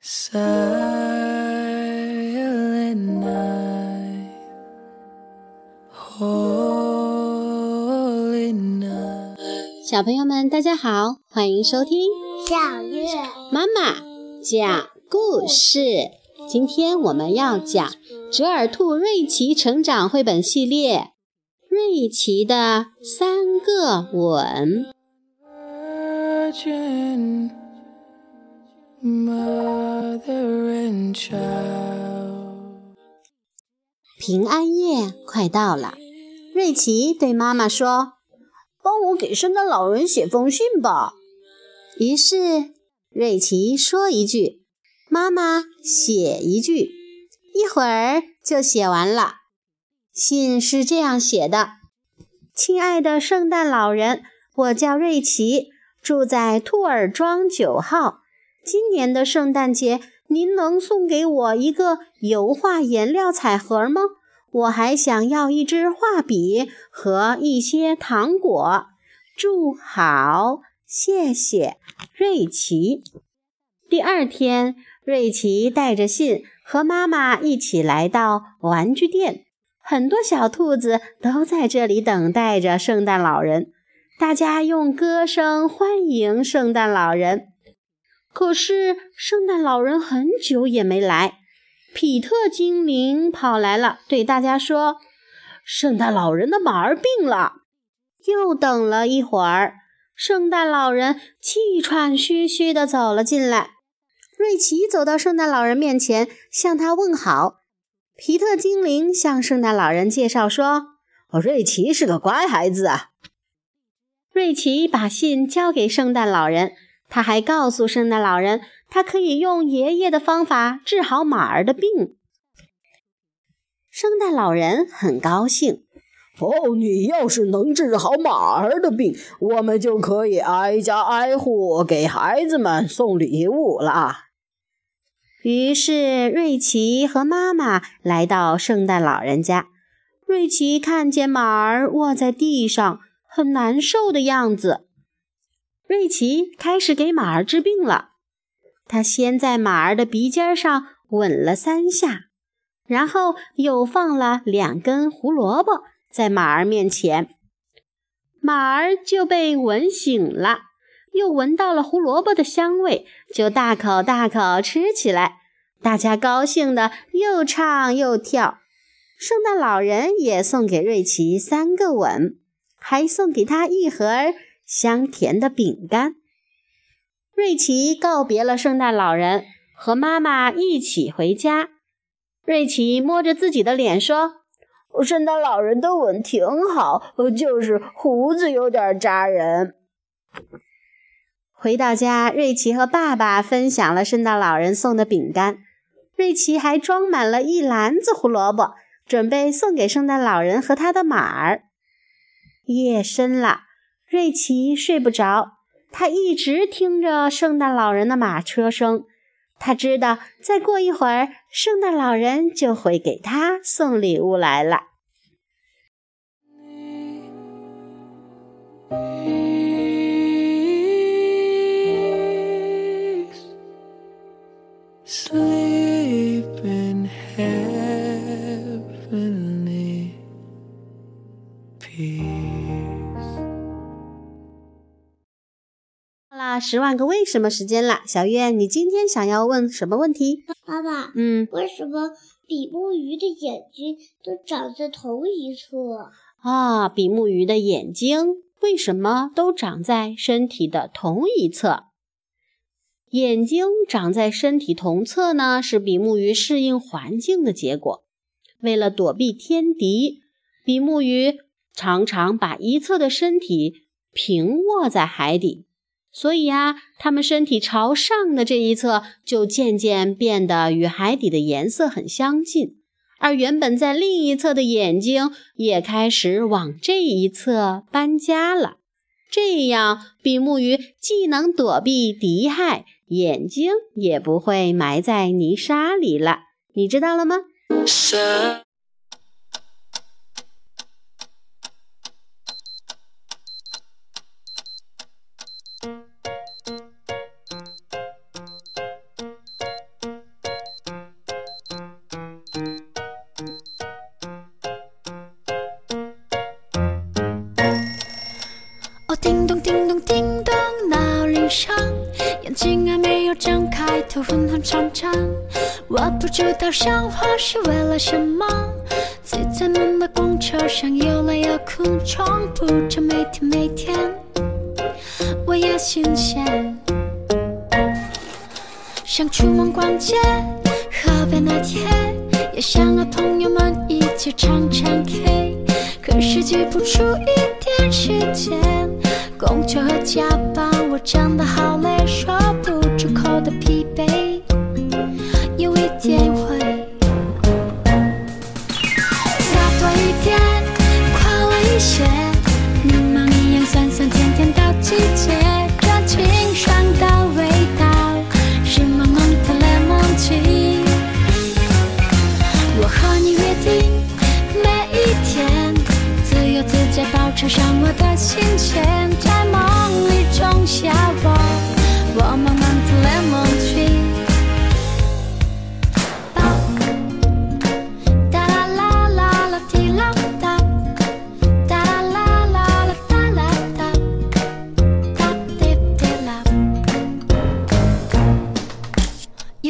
Silent night, holy night. 小朋友们，大家好，欢迎收听小月妈妈讲故事。今天我们要讲《折耳兔瑞奇成长绘本系列》《瑞奇的三个吻》。Mother Angel 平安夜快到了，瑞奇对妈妈说：“帮我给圣诞老人写封信吧。”于是瑞奇说一句，妈妈写一句，一会儿就写完了。信是这样写的：“亲爱的圣诞老人，我叫瑞奇，住在兔耳庄九号。今年的圣诞节，您能送给我一个油画颜料彩盒吗？我还想要一支画笔和一些糖果。祝好，谢谢，瑞奇。第二天，瑞奇带着信和妈妈一起来到玩具店，很多小兔子都在这里等待着圣诞老人。大家用歌声欢迎圣诞老人。可是圣诞老人很久也没来。皮特精灵跑来了，对大家说：“圣诞老人的马儿病了。”又等了一会儿，圣诞老人气喘吁吁地走了进来。瑞奇走到圣诞老人面前，向他问好。皮特精灵向圣诞老人介绍说：“哦，瑞奇是个乖孩子啊。”瑞奇把信交给圣诞老人，他还告诉圣诞老人，他可以用爷爷的方法治好马儿的病。圣诞老人很高兴。哦，你要是能治好马儿的病，我们就可以挨家挨户给孩子们送礼物了。于是，瑞奇和妈妈来到圣诞老人家。瑞奇看见马儿卧在地上，很难受的样子。瑞奇开始给马儿治病了。他先在马儿的鼻尖上吻了三下，然后又放了两根胡萝卜在马儿面前，马儿就被吻醒了。又闻到了胡萝卜的香味，就大口大口吃起来。大家高兴的又唱又跳。圣诞老人也送给瑞奇三个吻，还送给他一盒香甜的饼干。瑞奇告别了圣诞老人，和妈妈一起回家。瑞奇摸着自己的脸说：“圣诞老人的吻挺好，就是胡子有点扎人。”回到家，瑞奇和爸爸分享了圣诞老人送的饼干。瑞奇还装满了一篮子胡萝卜，准备送给圣诞老人和他的马儿。夜深了，瑞奇睡不着，他一直听着圣诞老人的马车声。他知道，再过一会儿，圣诞老人就会给他送礼物来了。Peace. 十万个为什么时间了，小月，你今天想要问什么问题？妈妈，嗯，为什么比目鱼的眼睛都长在同一侧？啊，比目鱼的眼睛为什么都长在身体的同一侧？眼睛长在身体同侧呢，是比目鱼适应环境的结果。为了躲避天敌，比目鱼常常把一侧的身体平卧在海底，所以啊，它们身体朝上的这一侧就渐渐变得与海底的颜色很相近。而原本在另一侧的眼睛也开始往这一侧搬家了。这样，比目鱼既能躲避敌害，眼睛也不会埋在泥沙里了。你知道了吗？Sun. 又张开，头昏昏沉沉。我不知道生活是为了什么。挤在闷的公车上，有来有哭，重复着每天每天。我也新鲜，想出门逛街，喝杯拿铁，也想和朋友们一起唱唱 K。可是挤不出一点时间，工作和加班，我真的好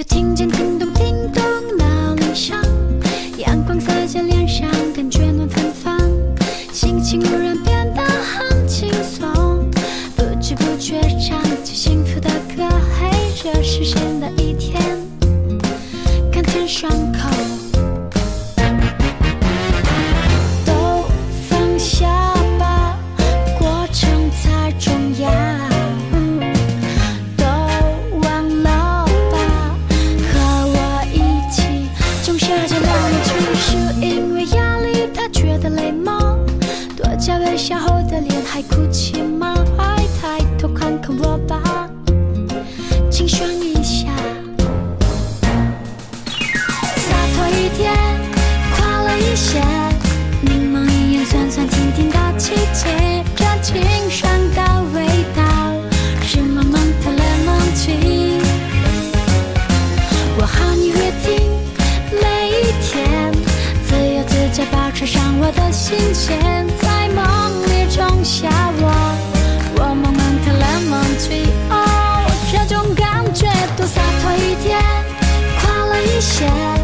听见叮咚叮咚闹铃响，阳光洒在脸上，感觉暖芬芳，心情忽然变得很轻松，不知不觉唱起幸福的歌，嘿，这是新的一天，看天上我和，你约定每一天，自由自在保持上我的心弦，在梦里种下我，我慢慢开了梦最哦，这种感觉多洒脱一点，快乐一些。